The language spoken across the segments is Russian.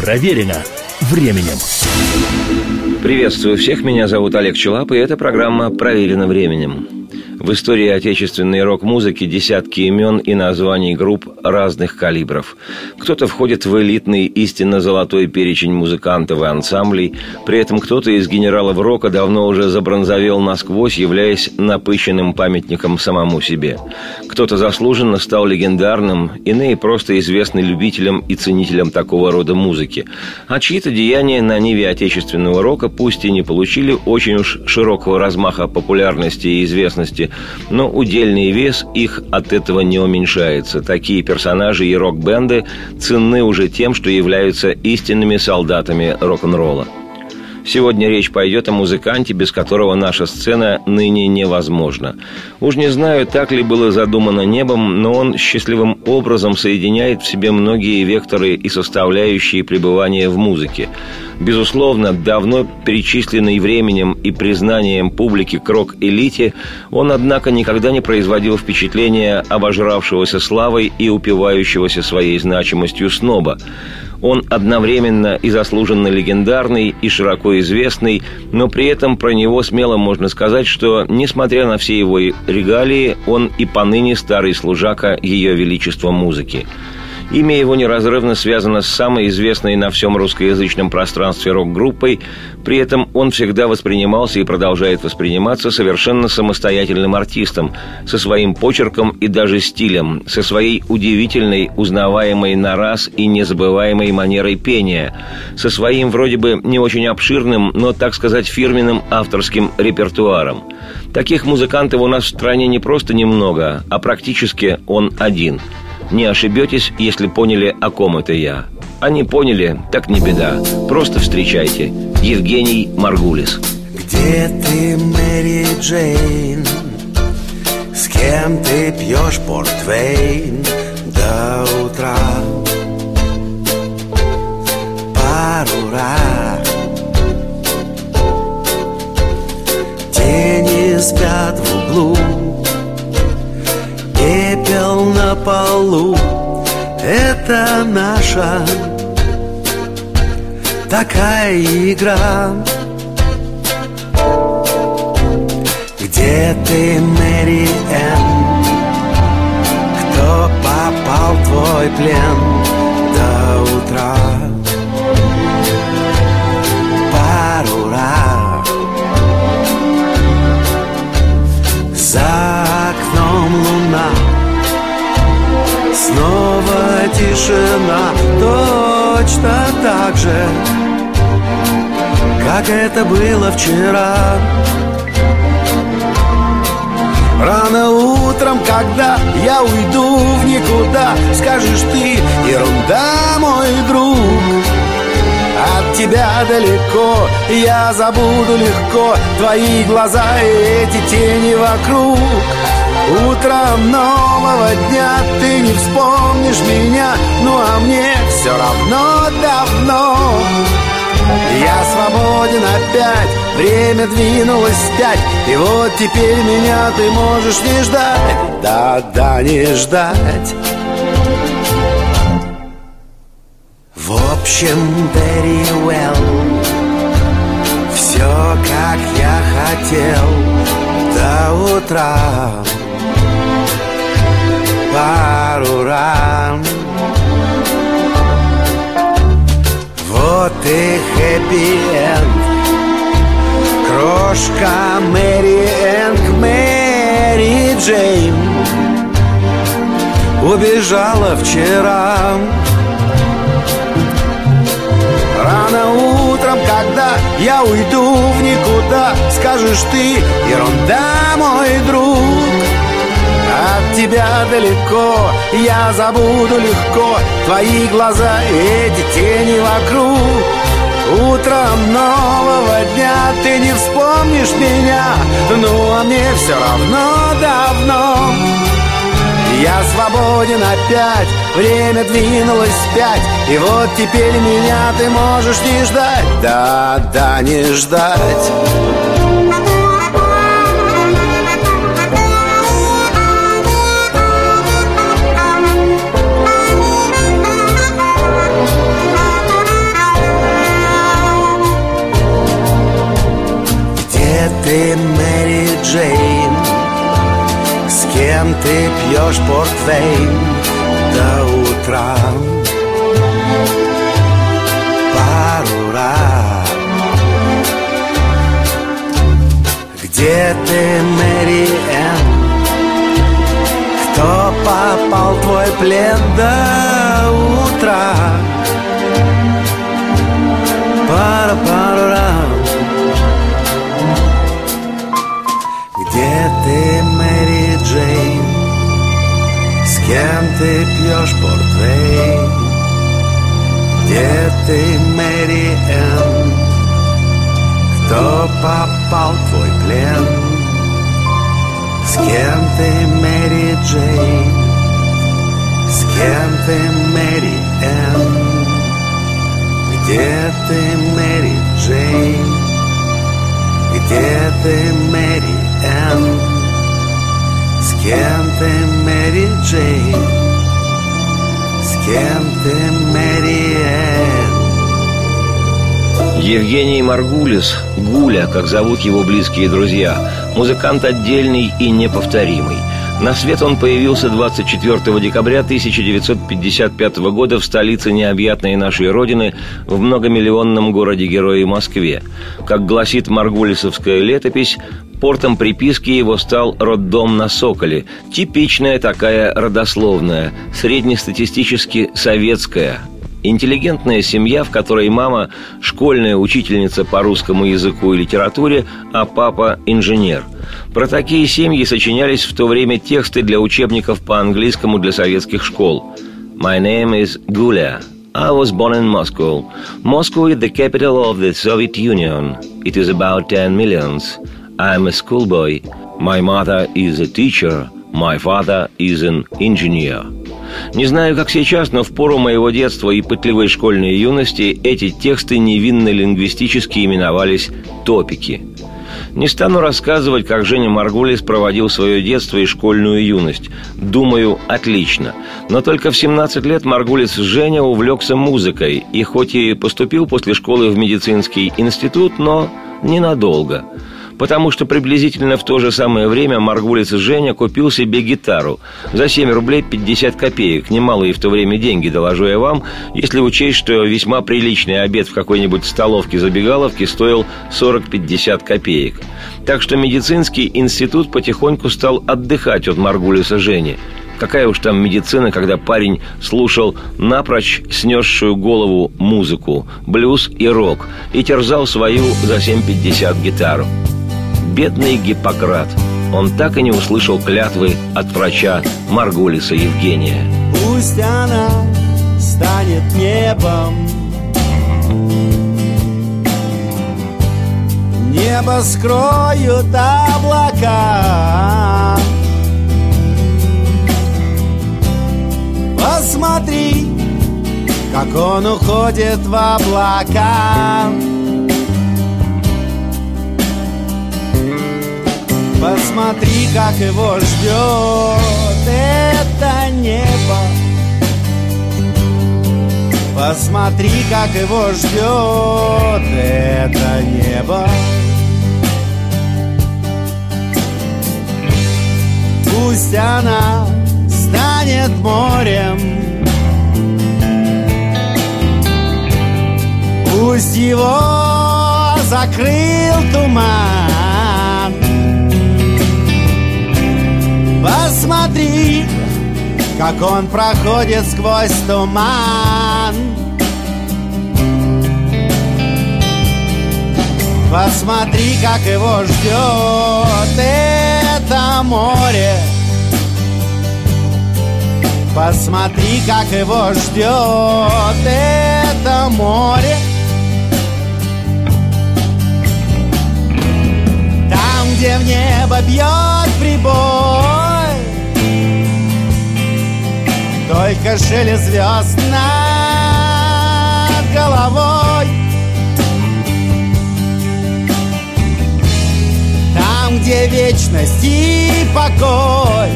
Проверено временем. Приветствую всех, меня зовут Олег Челап, и эта программа «Проверено временем». В истории отечественной рок-музыки десятки имен и названий групп разных калибров. Кто-то входит в элитный, истинно золотой перечень музыкантов и ансамблей, при этом кто-то из генералов рока давно уже забронзовел насквозь, являясь напыщенным памятником самому себе. Кто-то заслуженно стал легендарным, иные просто известны любителям и ценителям такого рода музыки. А чьи-то деяния на ниве отечественного рока пусть и не получили очень уж широкого размаха популярности и известности, но удельный вес их от этого не уменьшается. Такие персонажи и рок-бенды ценны уже тем, что являются истинными солдатами рок-н-ролла. Сегодня речь пойдет о музыканте, без которого наша сцена ныне невозможна. Уж не знаю, так ли было задумано небом, но он счастливым образом соединяет в себе многие векторы и составляющие пребывания в музыке. Безусловно, давно перечисленный временем и признанием публики к рок-элите, он, однако, никогда не производил впечатления обожравшегося славой и упивающегося своей значимостью сноба. Он одновременно и заслуженно легендарный, и широко известный, но при этом про него смело можно сказать, что, несмотря на все его регалии, он и поныне старый служака Ее Величества музыки – Имя его неразрывно связано с самой известной на всем русскоязычном пространстве рок-группой, при этом он всегда воспринимался и продолжает восприниматься совершенно самостоятельным артистом, со своим почерком и даже стилем, со своей удивительной, узнаваемой на раз и незабываемой манерой пения, со своим вроде бы не очень обширным, но, так сказать, фирменным авторским репертуаром. Таких музыкантов у нас в стране не просто немного, а практически он один – не ошибетесь, если поняли, о ком это я. Не поняли, так не беда. Просто встречайте. Евгений Маргулис. Где ты, Мэри Джейн? С кем ты пьешь портвейн до утра? Пару раз Тени спят в углу полу Это наша такая игра Где ты, Мэри Энн? Кто попал в твой плен до утра? Пару раз За окном луна Снова тишина Точно так же Как это было вчера. Рано утром, когда я уйду в никуда Скажешь ты, ерунда, мой друг от тебя далеко Я забуду легко Твои глаза и эти тени вокруг Утром нового дня ты не вспомнишь меня Ну а мне все равно давно. Я свободен опять, время двинулось вспять И вот теперь меня ты можешь не ждать. Да-да, не ждать. В общем, very well. Все, как я хотел До утра пару ран. Вот и хэппи-энд Крошка Мэри Энг, Мэри Джейн Убежала вчера. Рано утром, когда я уйду в никуда Скажешь ты, ерунда, мой друг тебя далеко Я забуду легко. Твои глаза и эти тени вокруг. Утром нового дня ты не вспомнишь меня Ну а мне все равно давно. Я свободен опять, время двинулось вспять И вот теперь меня ты можешь не ждать. Да, да, не ждать ты, Мэри Джейн? С кем ты пьешь портвейн до утра? Пару раз Где ты, Мэри Энн? Кто попал в твой плен до утра? Пара пару раз кем ты пьешь портвейн? Где ты, Мэри Энн? Кто попал в твой плен? С кем ты, Мэри Джейн? С кем ты, Мэри Энн? Где ты, Мэри Джейн? Где ты, Мэри Энн? С кем ты, Мэри Джейн? С кем ты, Мэри Энн? Евгений Маргулис, Гуля, как зовут его близкие друзья, музыкант отдельный и неповторимый. На свет он появился 24 декабря 1955 года в столице необъятной нашей Родины, в многомиллионном городе-герое Москве. Как гласит Маргулисовская летопись, портом приписки его стал роддом на Соколе. Типичная такая родословная, среднестатистически советская – Интеллигентная семья, в которой мама – школьная учительница по русскому языку и литературе, а папа – инженер. Про такие семьи сочинялись в то время тексты для учебников по английскому для советских школ. «My name is Gulia. I was born in Moscow. Moscow is the capital of the Soviet Union. It is about 10 millions. I'm a schoolboy. My mother is a teacher. My father is an engineer». Не знаю, как сейчас, но в пору моего детства и пытливой школьной юности эти тексты невинно лингвистически именовались «топики». Не стану рассказывать, как Женя Маргулис проводил свое детство и школьную юность. Думаю, отлично. Но только в 17 лет Маргулис Женя увлекся музыкой и хоть и поступил после школы в медицинский институт, но ненадолго – потому что приблизительно в то же самое время Маргулец Женя купил себе гитару за 7 рублей 50 копеек. Немалые в то время деньги, доложу я вам, если учесть, что весьма приличный обед в какой-нибудь столовке-забегаловке стоил 40-50 копеек. Так что медицинский институт потихоньку стал отдыхать от Маргулиса Жени. Какая уж там медицина, когда парень слушал напрочь снесшую голову музыку, блюз и рок, и терзал свою за 7,50 гитару. Бедный Гиппократ. Он так и не услышал клятвы от врача Маргулиса Евгения. Пусть она станет небом Небо скроют облака Посмотри, как он уходит в облака Посмотри, как его ждет это небо. Посмотри, как его ждет это небо. Пусть она станет морем. Пусть его закрыл туман Посмотри, как он проходит сквозь туман. Посмотри, как его ждет это море. Посмотри, как его ждет это море. Там, где в небо бьет прибой только шелест звезд над головой. Там, где вечность и покой.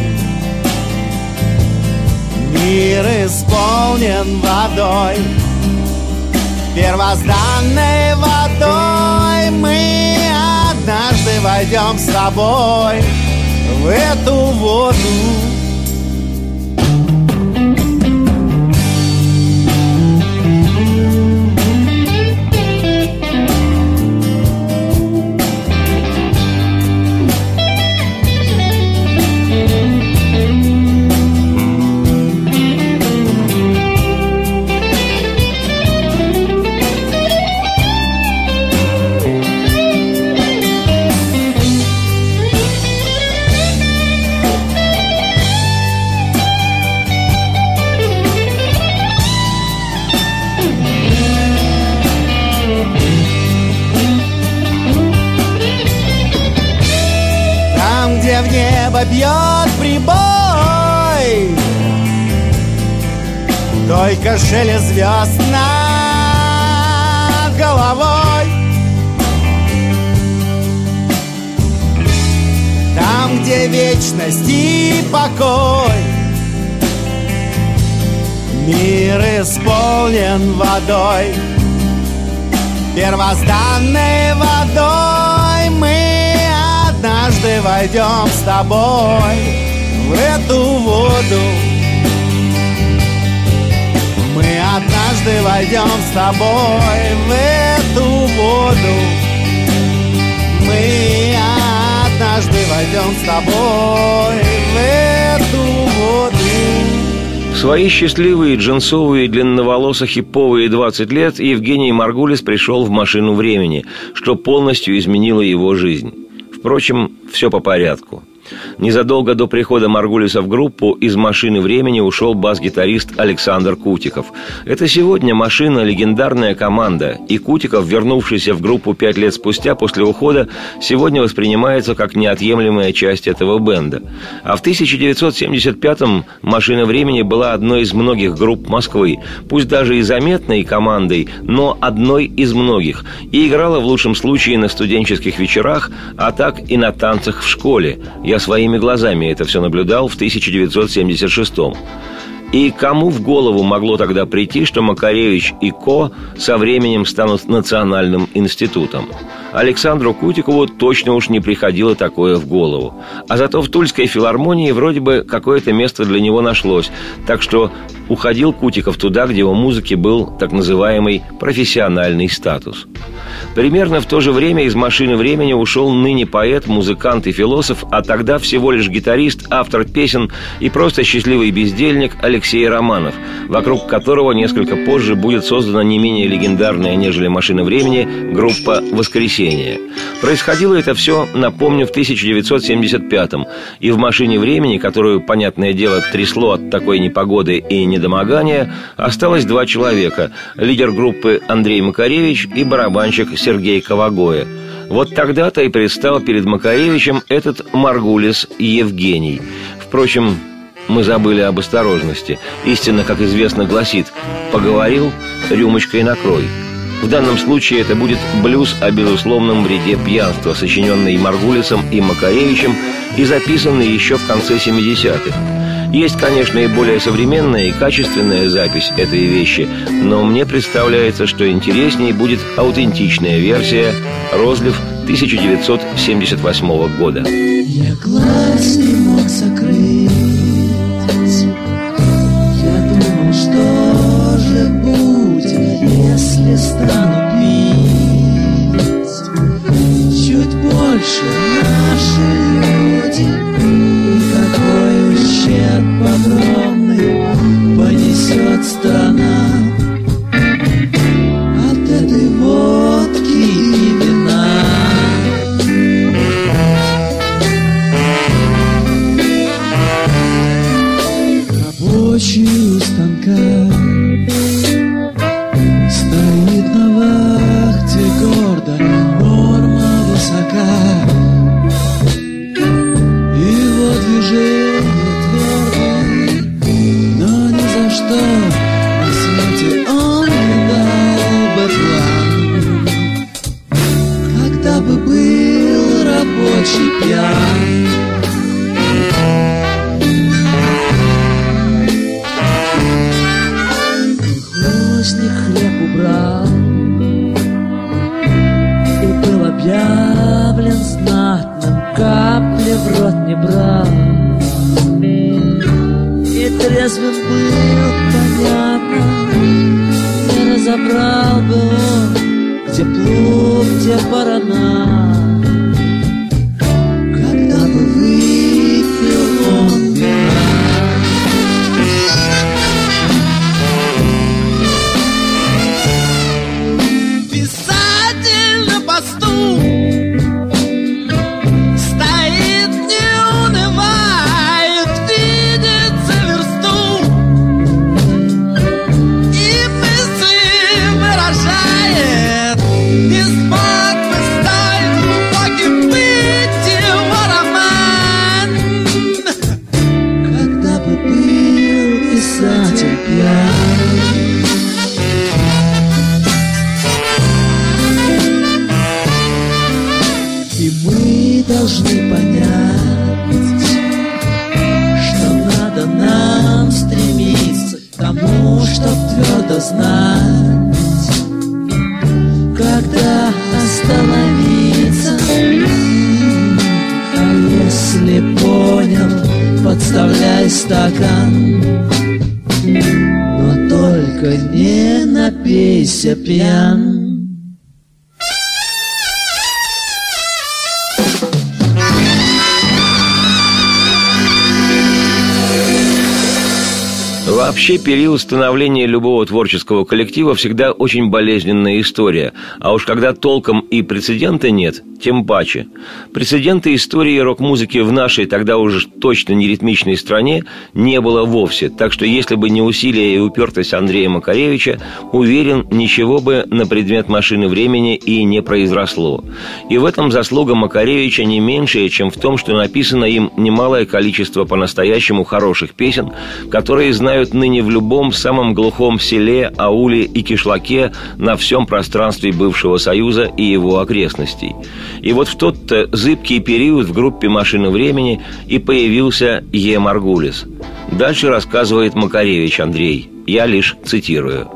Мир исполнен водой. Первозданной водой Мы однажды войдем с тобой в эту воду. Водой Первозданной водой мы однажды войдем с тобой в эту воду. Мы однажды войдем с тобой в эту воду. Мы однажды войдем с тобой в эту воду. Свои счастливые джинсовые длинноволосо-хиповые 20 лет Евгений Маргулис пришел в машину времени, что полностью изменило его жизнь. Впрочем, все по порядку. Незадолго до прихода Маргулиса в группу из «Машины времени» ушел бас-гитарист Александр Кутиков. Это сегодня «Машина» – легендарная команда, и Кутиков, вернувшийся в группу пять лет спустя после ухода, сегодня воспринимается как неотъемлемая часть этого бенда. А в 1975-м «Машина времени» была одной из многих групп Москвы, пусть даже и заметной командой, но одной из многих, и играла в лучшем случае на студенческих вечерах, а так и на танцах в школе. Я своими глазами это все наблюдал в 1976 -м. И кому в голову могло тогда прийти, что Макаревич и Ко со временем станут национальным институтом? Александру Кутикову точно уж не приходило такое в голову. А зато в Тульской филармонии вроде бы какое-то место для него нашлось. Так что уходил Кутиков туда, где у музыки был так называемый профессиональный статус. Примерно в то же время из «Машины времени» ушел ныне поэт, музыкант и философ, а тогда всего лишь гитарист, автор песен и просто счастливый бездельник Алексей Романов, вокруг которого несколько позже будет создана не менее легендарная, нежели «Машина времени» группа «Воскресенье». Происходило это все, напомню, в 1975-м, и в «Машине времени», которую, понятное дело, трясло от такой непогоды и недомогания, осталось два человека – лидер группы Андрей Макаревич и барабанщик Сергей Ковагоя. Вот тогда-то и предстал перед Макаревичем этот Маргулис Евгений. Впрочем, мы забыли об осторожности. Истина, как известно, гласит «поговорил, рюмочкой накрой». В данном случае это будет блюз о безусловном вреде пьянства, сочиненный Маргулисом и Макаревичем и записанный еще в конце 70-х. Есть, конечно, и более современная и качественная запись этой вещи, но мне представляется, что интереснее будет аутентичная версия «Розлив» 1978 года. Я глаз не мог закрыть если стану пить. Чуть больше наши люди какой ущерб огромный понесет страна знать, когда остановиться. А если понял, подставляй стакан, но только не напейся пьян. Вообще, период становления любого творческого коллектива всегда очень болезненная история. А уж когда толком и прецедента нет, тем паче. Прецедента истории рок-музыки в нашей, тогда уже точно не ритмичной стране, не было вовсе. Так что если бы не усилия и упертость Андрея Макаревича, уверен, ничего бы на предмет машины времени и не произросло. И в этом заслуга Макаревича не меньшая, чем в том, что написано им немалое количество по-настоящему хороших песен, которые знают ныне в любом самом глухом селе, ауле и кишлаке на всем пространстве бывшего Союза и его окрестностей. И вот в тот-то зыбкий период в группе «Машина времени» и появился Е. Маргулис. Дальше рассказывает Макаревич Андрей. Я лишь цитирую.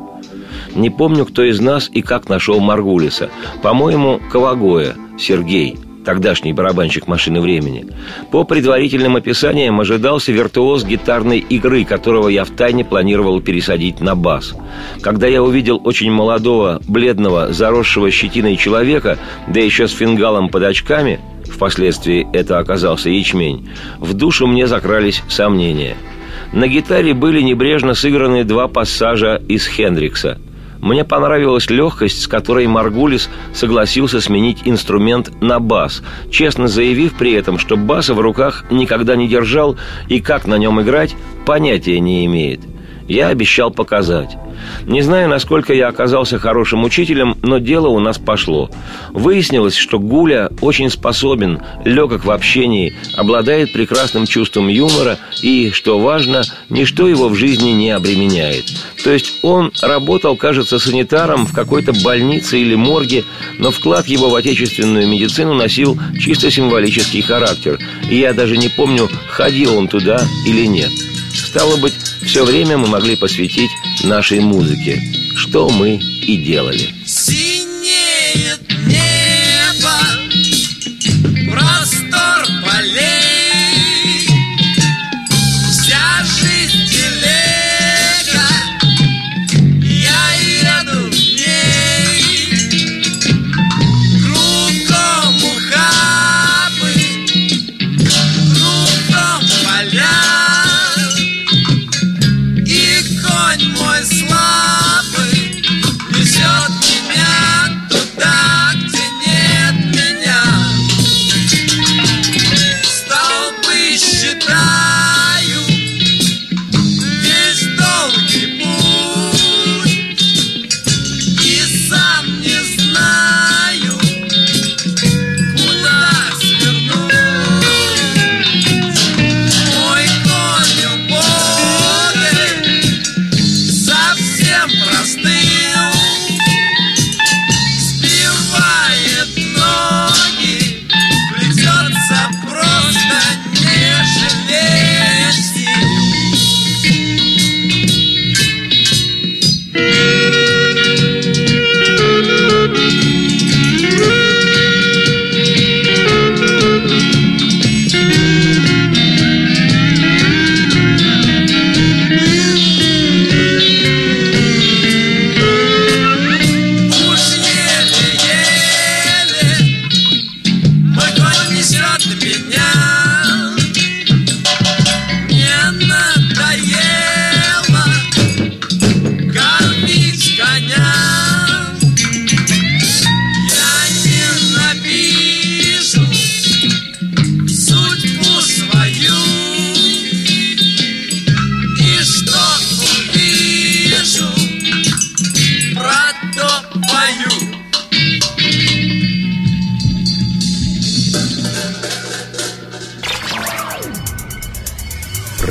Не помню, кто из нас и как нашел Маргулиса. По-моему, Ковагоя, Сергей, тогдашний барабанщик «Машины времени». По предварительным описаниям ожидался виртуоз гитарной игры, которого я втайне планировал пересадить на бас. Когда я увидел очень молодого, бледного, заросшего щетиной человека, да еще с фингалом под очками, впоследствии это оказался ячмень, в душу мне закрались сомнения. На гитаре были небрежно сыграны два пассажа из Хендрикса – мне понравилась легкость, с которой Маргулис согласился сменить инструмент на бас, честно заявив при этом, что баса в руках никогда не держал и как на нем играть, понятия не имеет. Я обещал показать. Не знаю, насколько я оказался хорошим учителем, но дело у нас пошло. Выяснилось, что Гуля очень способен, легок в общении, обладает прекрасным чувством юмора и, что важно, ничто его в жизни не обременяет. То есть он работал, кажется, санитаром в какой-то больнице или морге, но вклад его в отечественную медицину носил чисто символический характер. И я даже не помню, ходил он туда или нет. Стало быть, все время мы могли посвятить нашей музыке, что мы и делали.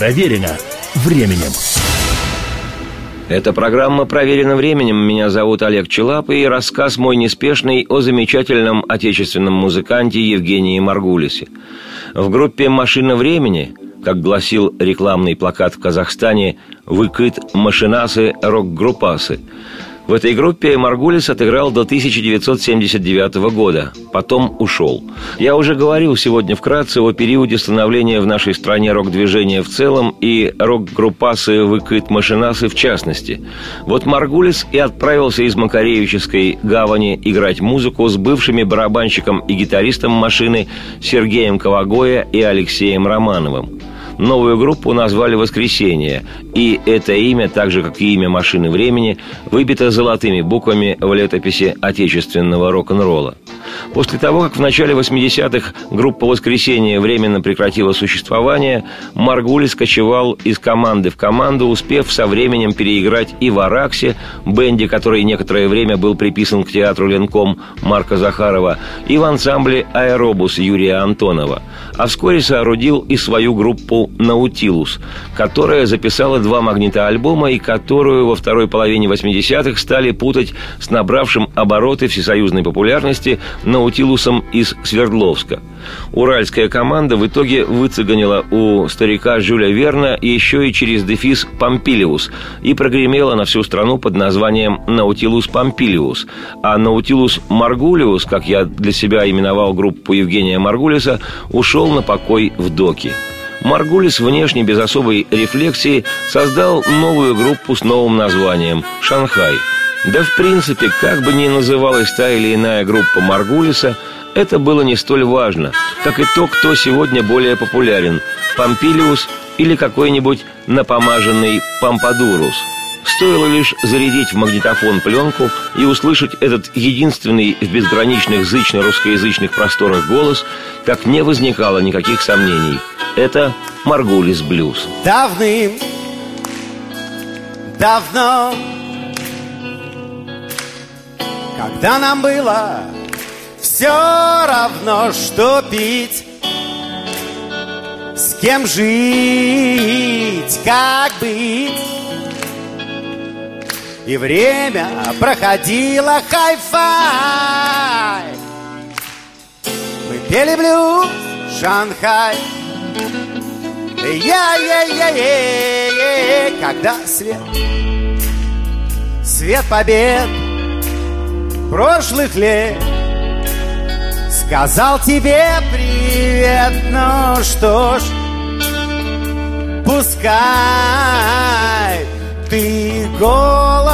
Проверено временем. Эта программа проверена временем. Меня зовут Олег Челап, и рассказ мой неспешный о замечательном отечественном музыканте Евгении Маргулисе. В группе «Машина времени», как гласил рекламный плакат в Казахстане, «Выкыт машинасы рок-группасы», в этой группе Маргулис отыграл до 1979 года, потом ушел. Я уже говорил сегодня вкратце о периоде становления в нашей стране рок-движения в целом и рок-группасы «Выкыт Машинасы» в частности. Вот Маргулис и отправился из Макаревической гавани играть музыку с бывшими барабанщиком и гитаристом машины Сергеем Ковагоя и Алексеем Романовым. Новую группу назвали «Воскресенье», и это имя, так же, как и имя «Машины времени», выбито золотыми буквами в летописи отечественного рок-н-ролла. После того, как в начале 80-х группа «Воскресенье» временно прекратила существование, Маргулис кочевал из команды в команду, успев со временем переиграть и в «Араксе», бенде, который некоторое время был приписан к театру «Ленком» Марка Захарова, и в ансамбле «Аэробус» Юрия Антонова. А вскоре соорудил и свою группу «Наутилус», которая записала два магнитоальбома и которую во второй половине 80-х стали путать с набравшим обороты всесоюзной популярности Наутилусом из Свердловска. Уральская команда в итоге выцеганила у старика Жюля Верна еще и через дефис «Помпилиус» и прогремела на всю страну под названием «Наутилус Помпилиус», а «Наутилус Маргулиус», как я для себя именовал группу Евгения Маргулиса, ушел на покой в доки. Маргулис внешне без особой рефлексии создал новую группу с новым названием «Шанхай», да в принципе, как бы ни называлась та или иная группа Маргулиса, это было не столь важно, как и то, кто сегодня более популярен – Помпилиус или какой-нибудь напомаженный Помпадурус. Стоило лишь зарядить в магнитофон пленку и услышать этот единственный в безграничных зычно-русскоязычных просторах голос, как не возникало никаких сомнений. Это Маргулис Блюз. Давным, давно когда нам было все равно, что пить С кем жить, как быть И время проходило хай-фай. Мы пели блюз Шанхай. Я-я-я-я-я Когда свет Свет побед прошлых лет Сказал тебе привет, ну что ж Пускай ты голову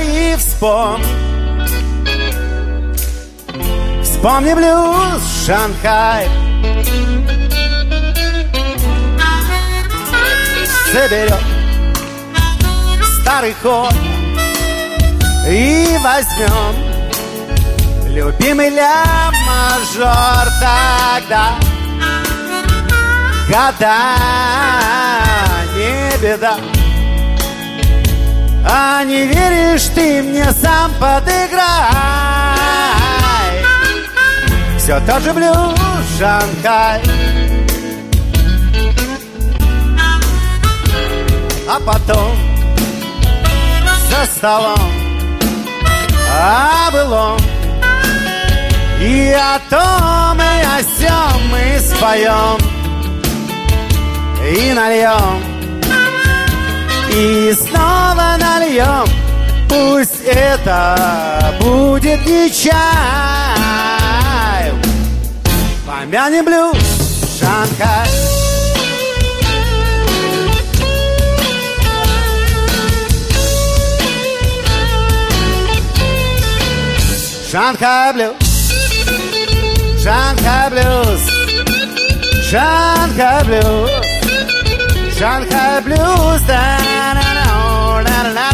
и вспомни Вспомни блюз Шанхай. Соберет старый ход и возьмем Любимый ля мажор тогда Года не беда А не веришь ты мне сам подыграй. Все тот же блюз Шанхай А потом за столом о былом. И о том и о сём мы споем И нальем И снова вдвоем Пусть это будет не чай. Помянем блюз Шанхай Шанхай блюз. Шанхай блюз. Шанхай блюз. Шанхай блюз. Да, да, да, да, да.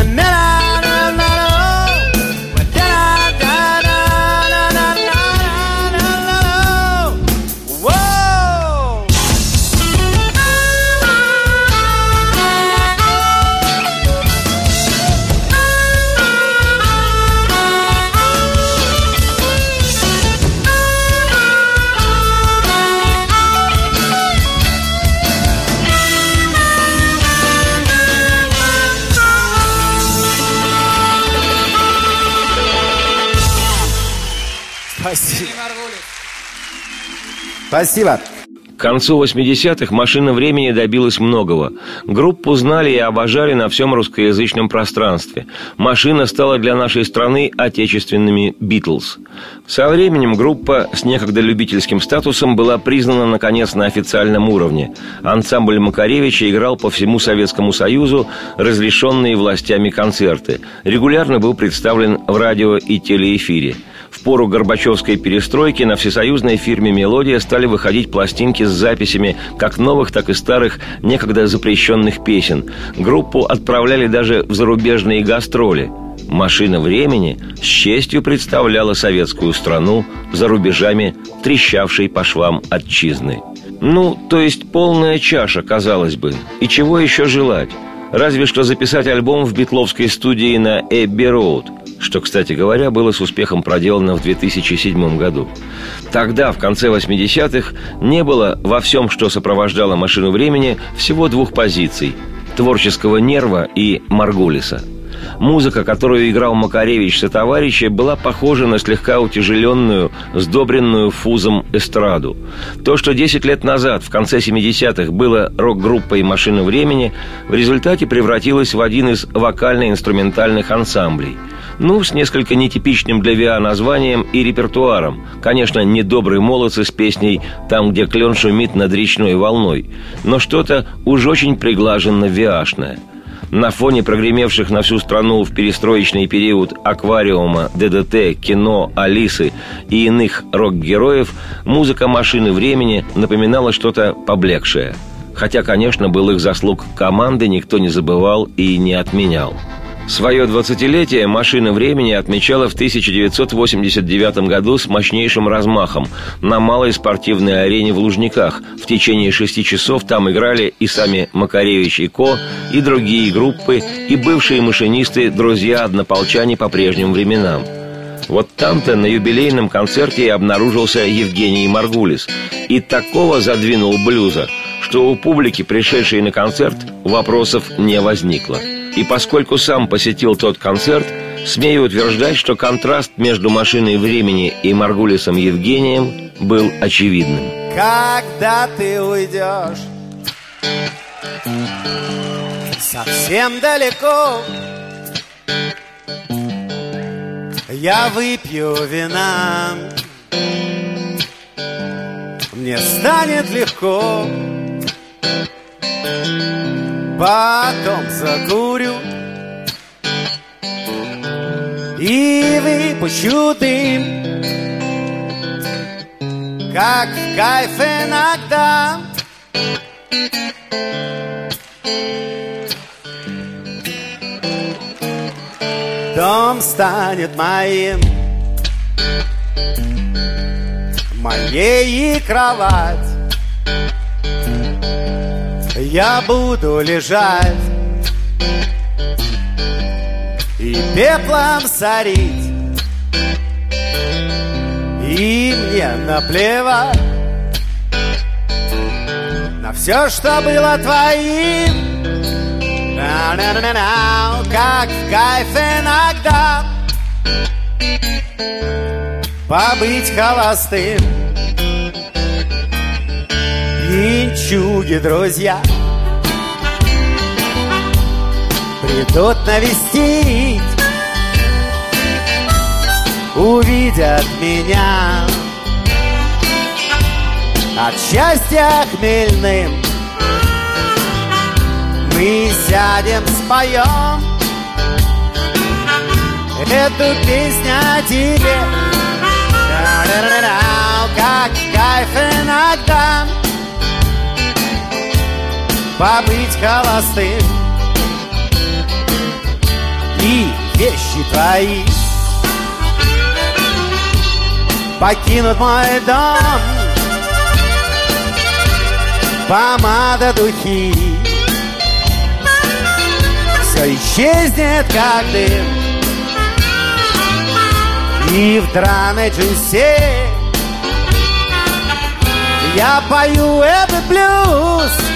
Спасибо. К концу 80-х «Машина времени» добилась многого. Группу знали и обожали на всем русскоязычном пространстве. «Машина» стала для нашей страны отечественными «Битлз». Со временем группа с некогда любительским статусом была признана, наконец, на официальном уровне. Ансамбль Макаревича играл по всему Советскому Союзу разрешенные властями концерты. Регулярно был представлен в радио и телеэфире – в пору Горбачевской перестройки на всесоюзной фирме «Мелодия» стали выходить пластинки с записями как новых, так и старых, некогда запрещенных песен. Группу отправляли даже в зарубежные гастроли. «Машина времени» с честью представляла советскую страну за рубежами, трещавшей по швам отчизны. Ну, то есть полная чаша, казалось бы. И чего еще желать? Разве что записать альбом в битловской студии на Эбби Роуд – что, кстати говоря, было с успехом проделано в 2007 году. Тогда, в конце 80-х, не было во всем, что сопровождало «Машину времени», всего двух позиций – творческого нерва и Маргулиса – Музыка, которую играл Макаревич со товарищи, была похожа на слегка утяжеленную, сдобренную фузом эстраду. То, что 10 лет назад, в конце 70-х, было рок-группой «Машина времени», в результате превратилось в один из вокально-инструментальных ансамблей – ну, с несколько нетипичным для ВИА названием и репертуаром. Конечно, не добрые молодцы с песней «Там, где клен шумит над речной волной», но что-то уж очень приглаженно виашное – на фоне прогремевших на всю страну в перестроечный период аквариума, ДДТ, кино, Алисы и иных рок-героев, музыка машины времени напоминала что-то поблекшее. Хотя, конечно, был их заслуг команды никто не забывал и не отменял. Свое 20-летие «Машина времени» отмечала в 1989 году с мощнейшим размахом на малой спортивной арене в Лужниках. В течение шести часов там играли и сами Макаревич и Ко, и другие группы, и бывшие машинисты, друзья-однополчане по прежним временам. Вот там-то на юбилейном концерте и обнаружился Евгений Маргулис. И такого задвинул блюза, что у публики, пришедшей на концерт, вопросов не возникло. И поскольку сам посетил тот концерт, смею утверждать, что контраст между машиной времени и Маргулисом Евгением был очевидным. Когда ты уйдешь? Совсем далеко, я выпью вина, мне станет легко потом закурю И выпущу дым. Как в кайф иногда. Дом станет моим. Моей кровать я буду лежать И пеплом сорить. И мне наплевать На все, что было твоим. Как в кайф иногда. Побыть холостым Пинчуги, друзья. Придут навестить. Увидят меня. От счастья хмельным Мы сядем, споем. Эту песню тебе. Как кайф иногда побыть холостым. И вещи твои покинут мой дом. Помада, духи. Все исчезнет, как дым. И в драной джинсе Я пою этот блюз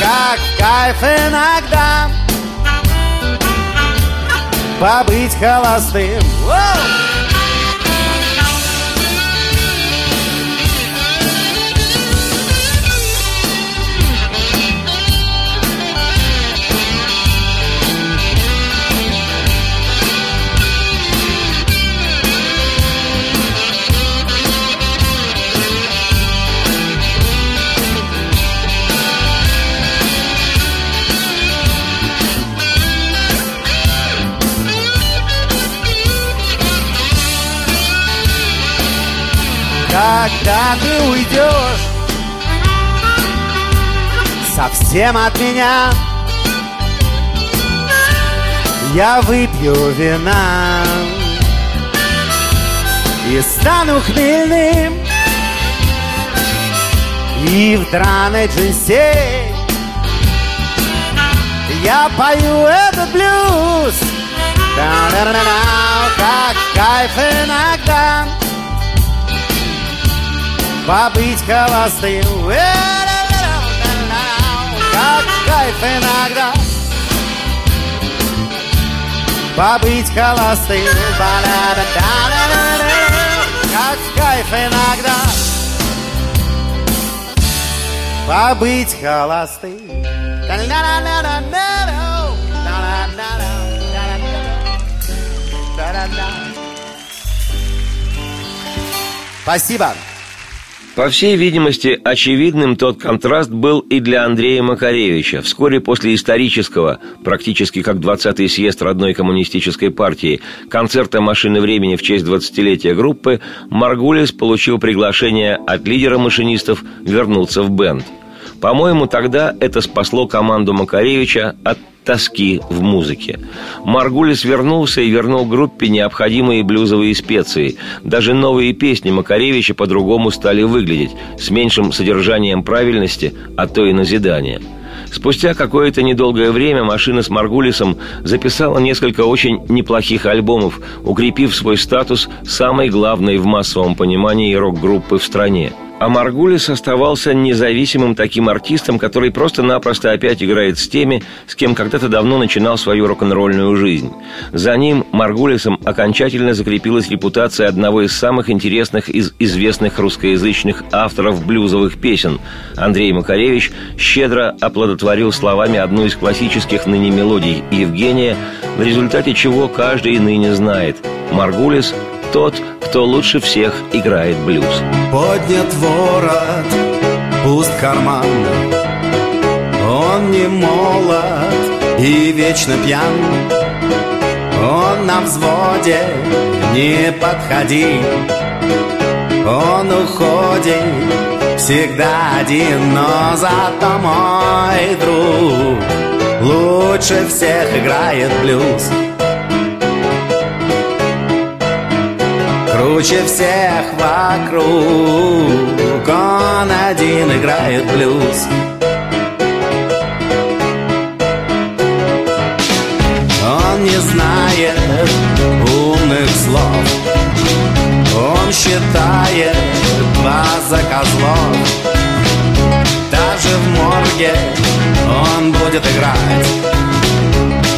как кайф иногда. Побыть холостым когда ты уйдешь. Совсем от меня. Я выпью вина. И стану хмельным. И в драной джинсе Я пою этот блюз. Как кайф иногда Побыть холостым. Как кайф иногда. Побыть холостым. Как кайф иногда. Побыть холостым. Спасибо. По всей видимости, очевидным тот контраст был и для Андрея Макаревича. Вскоре после исторического, практически как 20-й съезд родной коммунистической партии, концерта «Машины времени» в честь 20-летия группы, Маргулис получил приглашение от лидера машинистов вернуться в бенд. По-моему, тогда это спасло команду Макаревича от тоски в музыке. Маргулис вернулся и вернул группе необходимые блюзовые специи. Даже новые песни Макаревича по-другому стали выглядеть, с меньшим содержанием правильности, а то и назидания. Спустя какое-то недолгое время машина с Маргулисом записала несколько очень неплохих альбомов, укрепив свой статус самой главной в массовом понимании рок-группы в стране – а Маргулис оставался независимым таким артистом, который просто-напросто опять играет с теми, с кем когда-то давно начинал свою рок-н-ролльную жизнь. За ним Маргулисом окончательно закрепилась репутация одного из самых интересных из известных русскоязычных авторов блюзовых песен. Андрей Макаревич щедро оплодотворил словами одну из классических ныне мелодий Евгения, в результате чего каждый ныне знает – Маргулис – тот, кто лучше всех играет блюз. Поднят ворот, пуст карман, он не молод и вечно пьян. Он на взводе, не подходи, он уходит всегда один, но зато мой друг лучше всех играет блюз. Круче всех вокруг. Он один играет блюз. Он не знает умных слов. Он считает вас за козлов. Даже в морге он будет играть.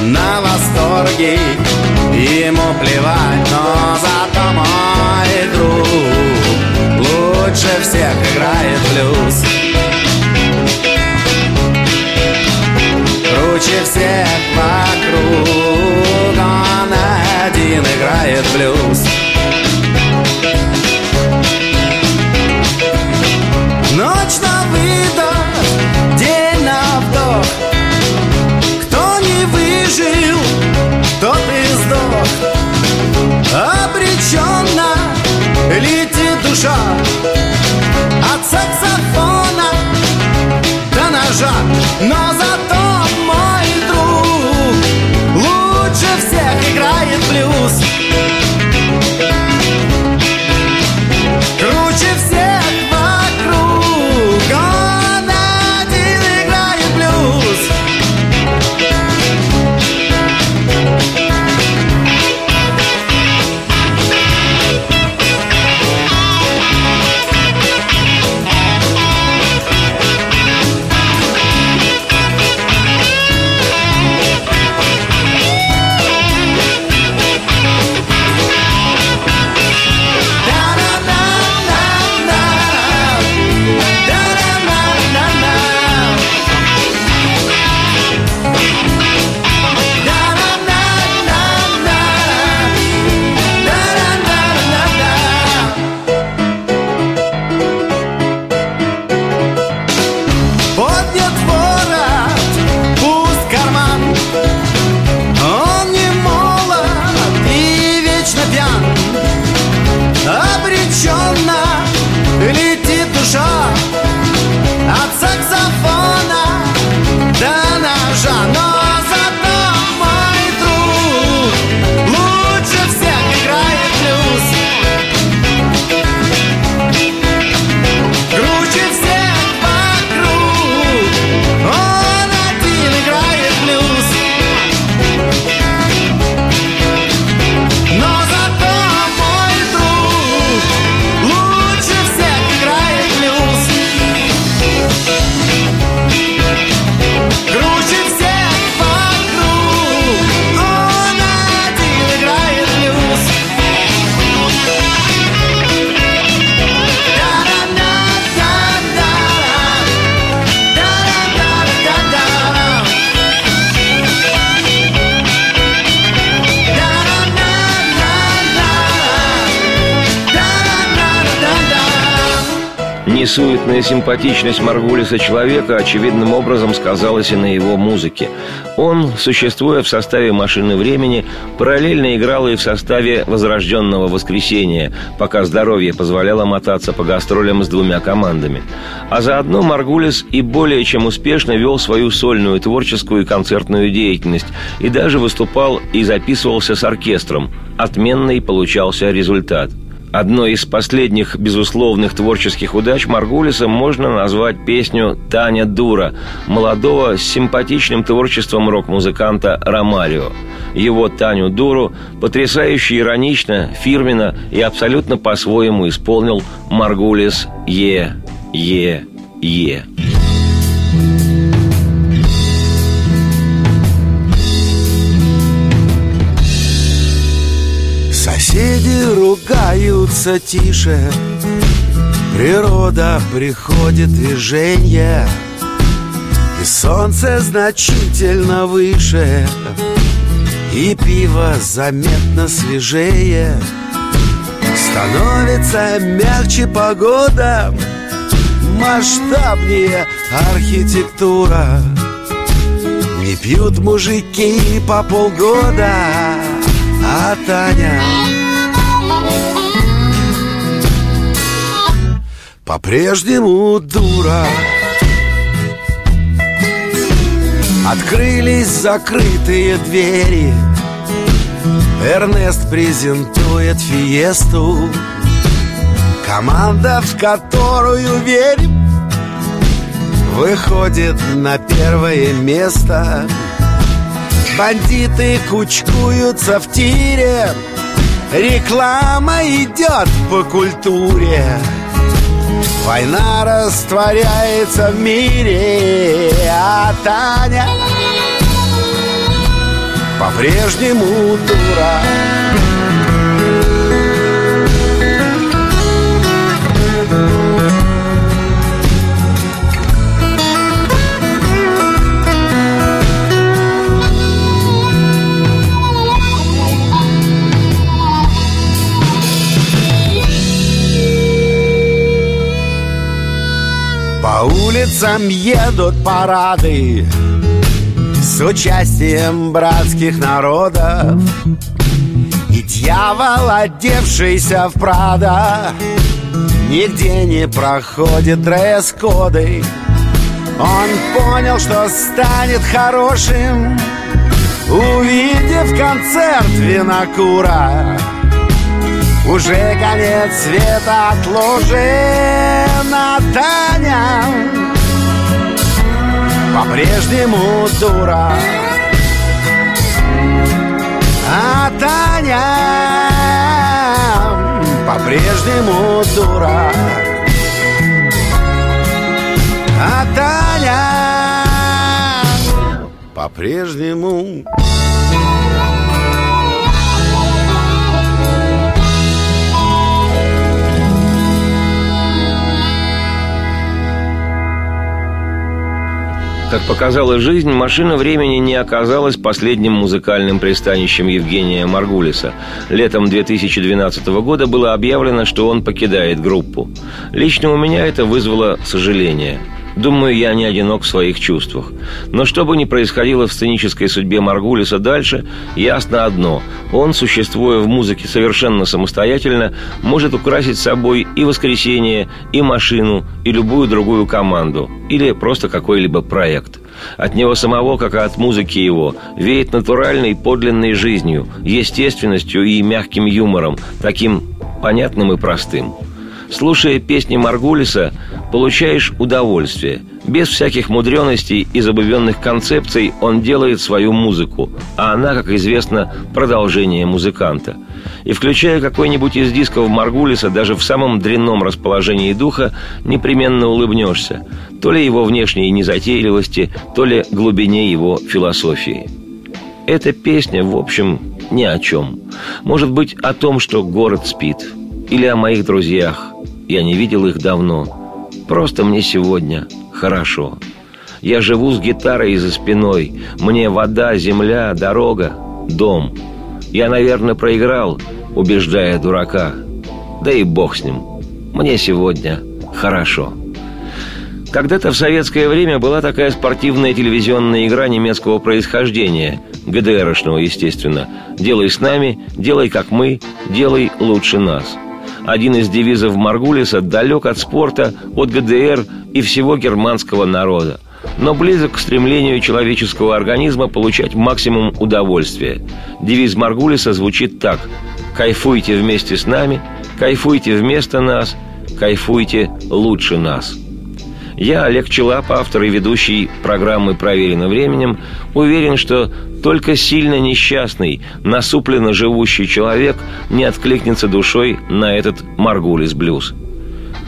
На восторге Ему плевать, но зато мой друг Лучше всех играет блюз. Круче всех вокруг Он один играет блюз несуетная симпатичность Маргулиса человека очевидным образом сказалась и на его музыке. Он, существуя в составе «Машины времени», параллельно играл и в составе «Возрожденного воскресения», пока здоровье позволяло мотаться по гастролям с двумя командами. А заодно Маргулис и более чем успешно вел свою сольную творческую и концертную деятельность и даже выступал и записывался с оркестром. Отменный получался результат – Одной из последних безусловных творческих удач Маргулиса можно назвать песню «Таня Дура» молодого с симпатичным творчеством рок-музыканта Ромарио. Его «Таню Дуру» потрясающе иронично, фирменно и абсолютно по-своему исполнил Маргулис «Е, Е, Е». Соседи ругаются тише. Природа приходит в движение. И солнце значительно выше. И пиво заметно свежее. Становится мягче погода. Масштабнее архитектура. Не пьют мужики по полгода. А Таня по-прежнему дура. Открылись закрытые двери. Эрнест презентует фиесту. Команда, в которую верим Выходит на первое место. Бандиты кучкуются в тире. Реклама идет по культуре Война растворяется в мире А Таня по-прежнему дура По улицам едут парады С участием братских народов. И дьявол, одевшийся в Прада Нигде не проходит дресс-коды. Он понял, что станет хорошим Увидев концерт винокура уже конец света отложен, а Таня По-прежнему дура. А Таня По-прежнему дура. А Таня По-прежнему Как показала жизнь, машина времени не оказалась последним музыкальным пристанищем Евгения Маргулиса. Летом 2012 года было объявлено, что он покидает группу. Лично у меня это вызвало сожаление – Думаю, я не одинок в своих чувствах. Но что бы ни происходило в сценической судьбе Маргулиса дальше, ясно одно. Он, существуя в музыке совершенно самостоятельно, может украсить собой и «Воскресенье», и «Машину», и любую другую команду. Или просто какой-либо проект. От него самого, как и от музыки его, веет натуральной подлинной жизнью, естественностью и мягким юмором, таким понятным и простым – Слушая песни Маргулиса, получаешь удовольствие. Без всяких мудренностей и забывенных концепций он делает свою музыку, а она, как известно, продолжение музыканта. И включая какой-нибудь из дисков Маргулиса, даже в самом дрянном расположении духа, непременно улыбнешься. То ли его внешней незатейливости, то ли глубине его философии. Эта песня, в общем, ни о чем. Может быть, о том, что город спит. Или о моих друзьях, я не видел их давно. Просто мне сегодня хорошо. Я живу с гитарой за спиной. Мне вода, земля, дорога, дом. Я, наверное, проиграл, убеждая дурака. Да и бог с ним. Мне сегодня хорошо. Когда-то в советское время была такая спортивная телевизионная игра немецкого происхождения, ГДРшного, естественно. «Делай с нами, делай как мы, делай лучше нас». Один из девизов Маргулиса далек от спорта, от ГДР и всего германского народа но близок к стремлению человеческого организма получать максимум удовольствия. Девиз Маргулиса звучит так «Кайфуйте вместе с нами, кайфуйте вместо нас, кайфуйте лучше нас». Я, Олег Челап, автор и ведущий программы «Проверено временем», уверен, что только сильно несчастный, насупленно живущий человек не откликнется душой на этот Маргулис блюз.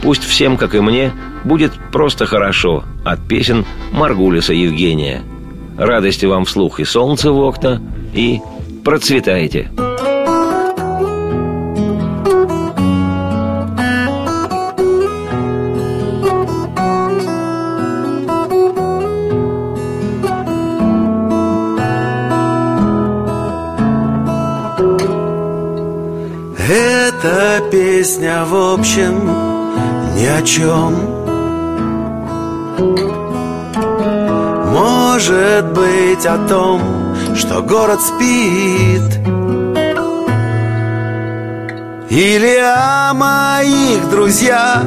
Пусть всем, как и мне, будет просто хорошо от песен Маргулиса Евгения. Радости вам вслух и солнце в окна, и процветайте! Эта песня в общем ни о чем Может быть о том, что город спит. Или о моих друзьях.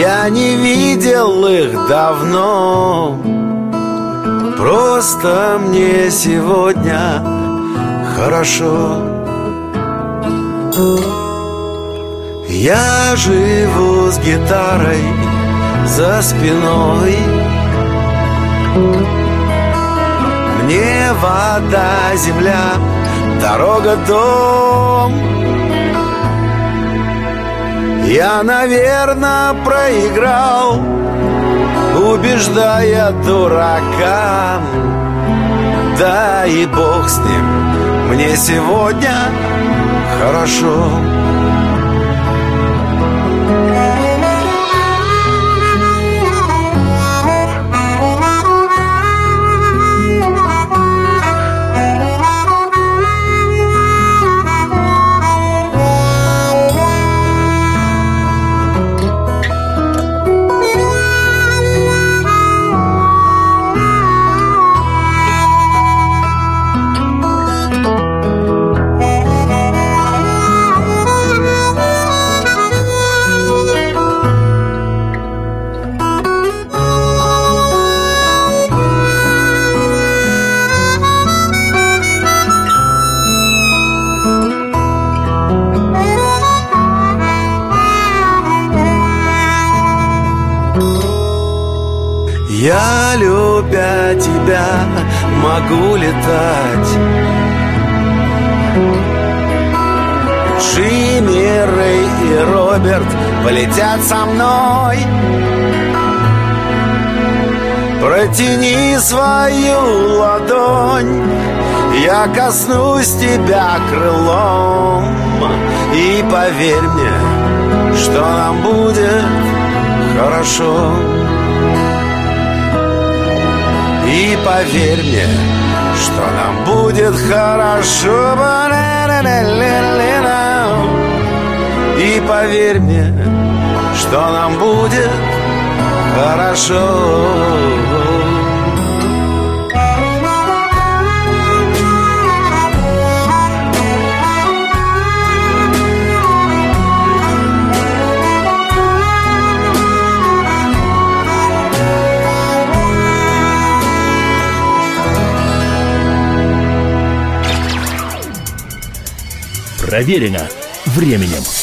Я не видел их давно. Просто мне сегодня хорошо Я живу с гитарой за спиной. Мне вода, земля, дорога, дом. Я, наверное, проиграл, убеждая дурака. Да и бог с ним, мне сегодня хорошо могу летать. Джимми, и Роберт полетят со мной. Протяни свою ладонь Я коснусь тебя крылом. И поверь мне, что нам будет хорошо и поверь мне, что нам будет хорошо. И поверь мне, что нам будет хорошо Проверено временем.